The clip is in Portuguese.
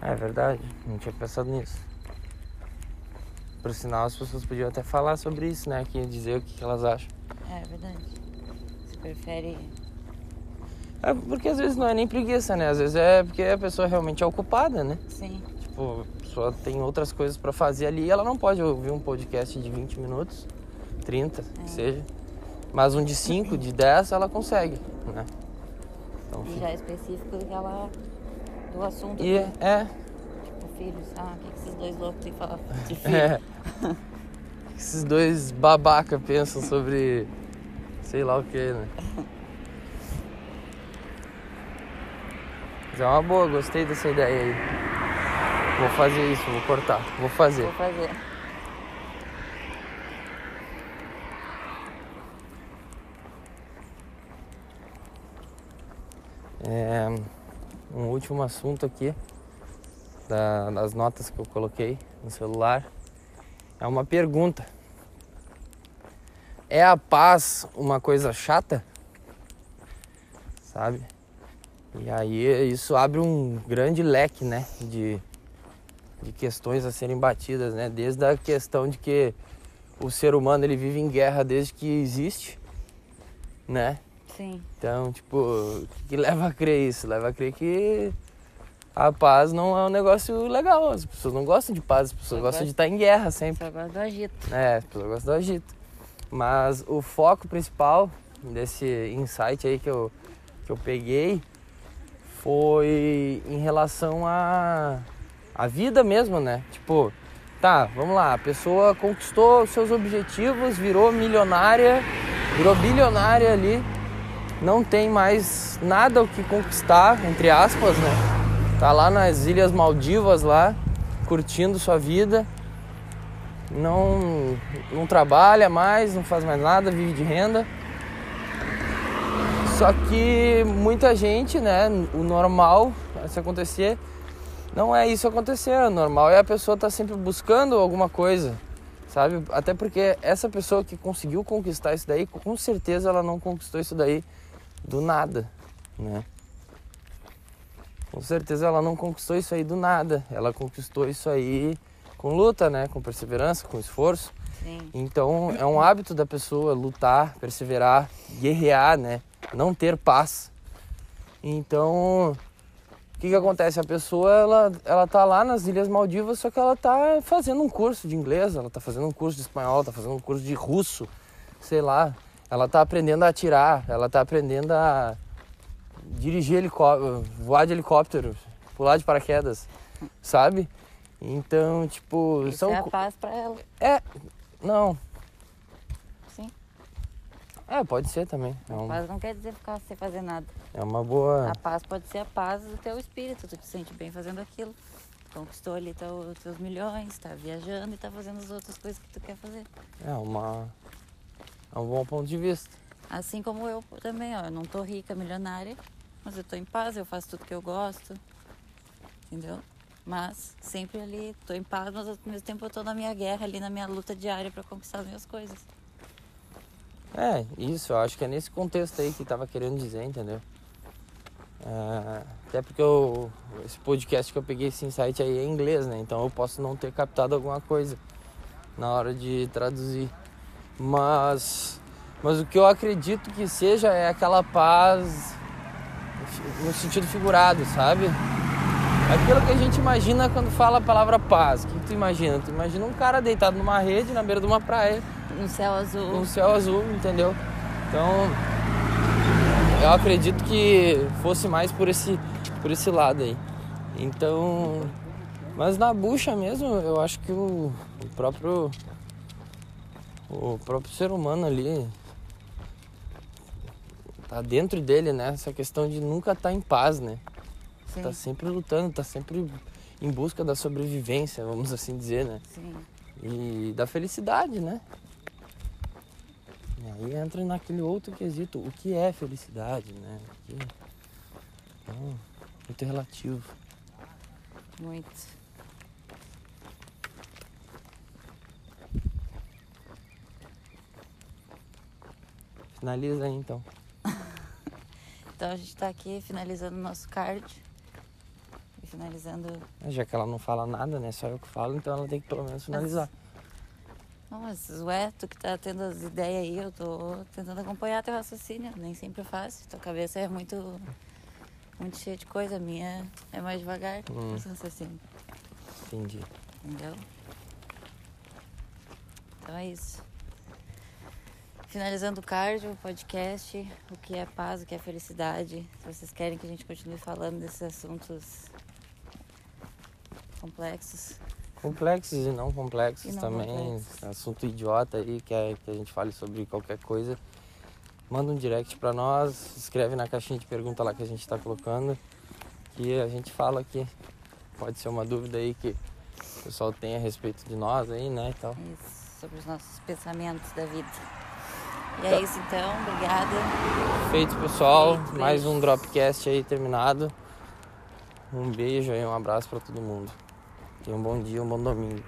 É verdade, não tinha pensado nisso. Por sinal, as pessoas podiam até falar sobre isso, né? Aqui, dizer o que que elas acham. É verdade. Você prefere. É porque às vezes não é nem preguiça, né? Às vezes é porque a pessoa realmente é ocupada, né? Sim. Tipo, a pessoa tem outras coisas pra fazer ali e ela não pode ouvir um podcast de 20 minutos, 30, que seja. Mas um de 5, de 10, ela consegue, né? Então, E já é específico daquela. Do assunto E do é, tipo, filhos. Ah, o que, que esses dois loucos têm que falar de filho? é. Esses dois babaca pensam sobre sei lá o que, né? Mas é uma boa, gostei dessa ideia aí. Vou fazer isso, vou cortar, vou fazer. Vou fazer. É, um último assunto aqui da- das notas que eu coloquei no celular é uma pergunta. É a paz uma coisa chata? Sabe? E aí isso abre um grande leque, né, de, de questões a serem batidas, né? Desde a questão de que o ser humano ele vive em guerra desde que existe, né? Sim. Então, tipo, o que, leva a crer isso? Leva a crer que a paz não é um negócio legal. As pessoas não gostam de paz, as pessoas gostam gosto. de estar em guerra sempre. Só gosto do agito. É, as pessoas gostam do agito. Mas o foco principal desse insight aí que eu, que eu peguei foi em relação à a, vida mesmo, né? Tipo, tá, vamos lá, a pessoa conquistou os seus objetivos, virou milionária, virou bilionária ali, não tem mais nada o que conquistar, entre aspas, né? Tá lá nas Ilhas Maldivas lá, curtindo sua vida não, não trabalha mais, não faz mais nada, vive de renda. Só que muita gente, né, o normal se acontecer, não é isso acontecer. O normal é a pessoa estar sempre buscando alguma coisa, sabe? Até porque essa pessoa que conseguiu conquistar isso daí, com certeza ela não conquistou isso daí do nada, né? Com certeza ela não conquistou isso aí do nada. Ela conquistou isso aí com luta, né? Com perseverança, com esforço. Sim. Então é um hábito da pessoa lutar, perseverar, guerrear, né? Não ter paz. Então, o que que acontece? A pessoa, ela, ela tá lá nas Ilhas Maldivas, só que ela tá fazendo um curso de inglês, ela tá fazendo um curso de espanhol, tá fazendo um curso de russo, sei lá. Ela tá aprendendo a atirar, ela tá aprendendo a dirigir helicóptero, voar de helicóptero, pular de paraquedas, sabe? Então, tipo, Isso são é a paz pra ela. é, não. Sim. É, pode ser também. É, um- Paz não quer dizer ficar sem fazer nada. é uma boa. A paz pode ser a paz do teu espírito. Tu te sente bem fazendo aquilo. Conquistou ali teu, teus milhões, tá viajando e tá fazendo as outras coisas que tu quer fazer. É uma. É um bom ponto de vista. Assim como eu também, ó. Eu não tô rica, milionária, mas eu tô em paz, eu faço tudo que eu gosto. Entendeu? Mas sempre ali, tô em paz, mas ao mesmo tempo eu tô na minha guerra ali, na minha luta diária pra conquistar as minhas coisas. É, isso, eu acho que é nesse contexto aí que tava querendo dizer, entendeu? É, até porque eu, esse podcast que eu peguei, esse insight aí é em inglês, né? Então eu posso não ter captado alguma coisa na hora de traduzir. Mas, mas o que eu acredito que seja é aquela paz no sentido figurado, sabe? Aquilo que a gente imagina quando fala a palavra paz. O que tu imagina? Tu imagina um cara deitado numa rede na beira de uma praia No céu azul. um céu azul, entendeu? Então, eu acredito que fosse mais por esse, por esse lado aí. Então, mas na bucha mesmo, eu acho que o, o próprio o próprio ser humano ali tá dentro dele, né? Essa questão de nunca estar em paz, né? Sim, Tá sempre lutando, tá sempre em busca da sobrevivência, vamos assim dizer, né? sim. e da felicidade, né? E aí entra naquele outro quesito, o que é felicidade, né? Que- Então, muito relativo. Muito. Finaliza aí então. Então a gente tá aqui finalizando o nosso card. E finalizando. Já que ela não fala nada, né? Só eu que falo, então ela tem que pelo menos finalizar. Não, mas ué, tu que tá tendo as ideias aí, eu tô tentando acompanhar teu raciocínio. Nem sempre é fácil. Tua cabeça é muito, muito cheia de coisa. A minha é mais devagar, Hum. esse raciocínio. Entendi. Entendeu? Então é isso. Finalizando o cardio, o podcast, o que é paz, o que é felicidade. Se vocês querem que a gente continue falando desses assuntos complexos, Complexos e não complexos E não também. complexos. Assunto idiota aí, quer que a gente fale sobre qualquer coisa. Manda um direct pra nós, escreve na caixinha de pergunta lá que a gente tá colocando. Que a gente fala aqui. Pode ser uma dúvida aí que o pessoal tem a respeito de nós aí, né? E tal. isso, sobre os nossos pensamentos da vida. E Tá. é isso então, obrigada. Feito, pessoal. Feito, Mais beijo. um Dropcast aí terminado. Um beijo aí, um abraço pra todo mundo. Tenha um bom dia, um bom domingo.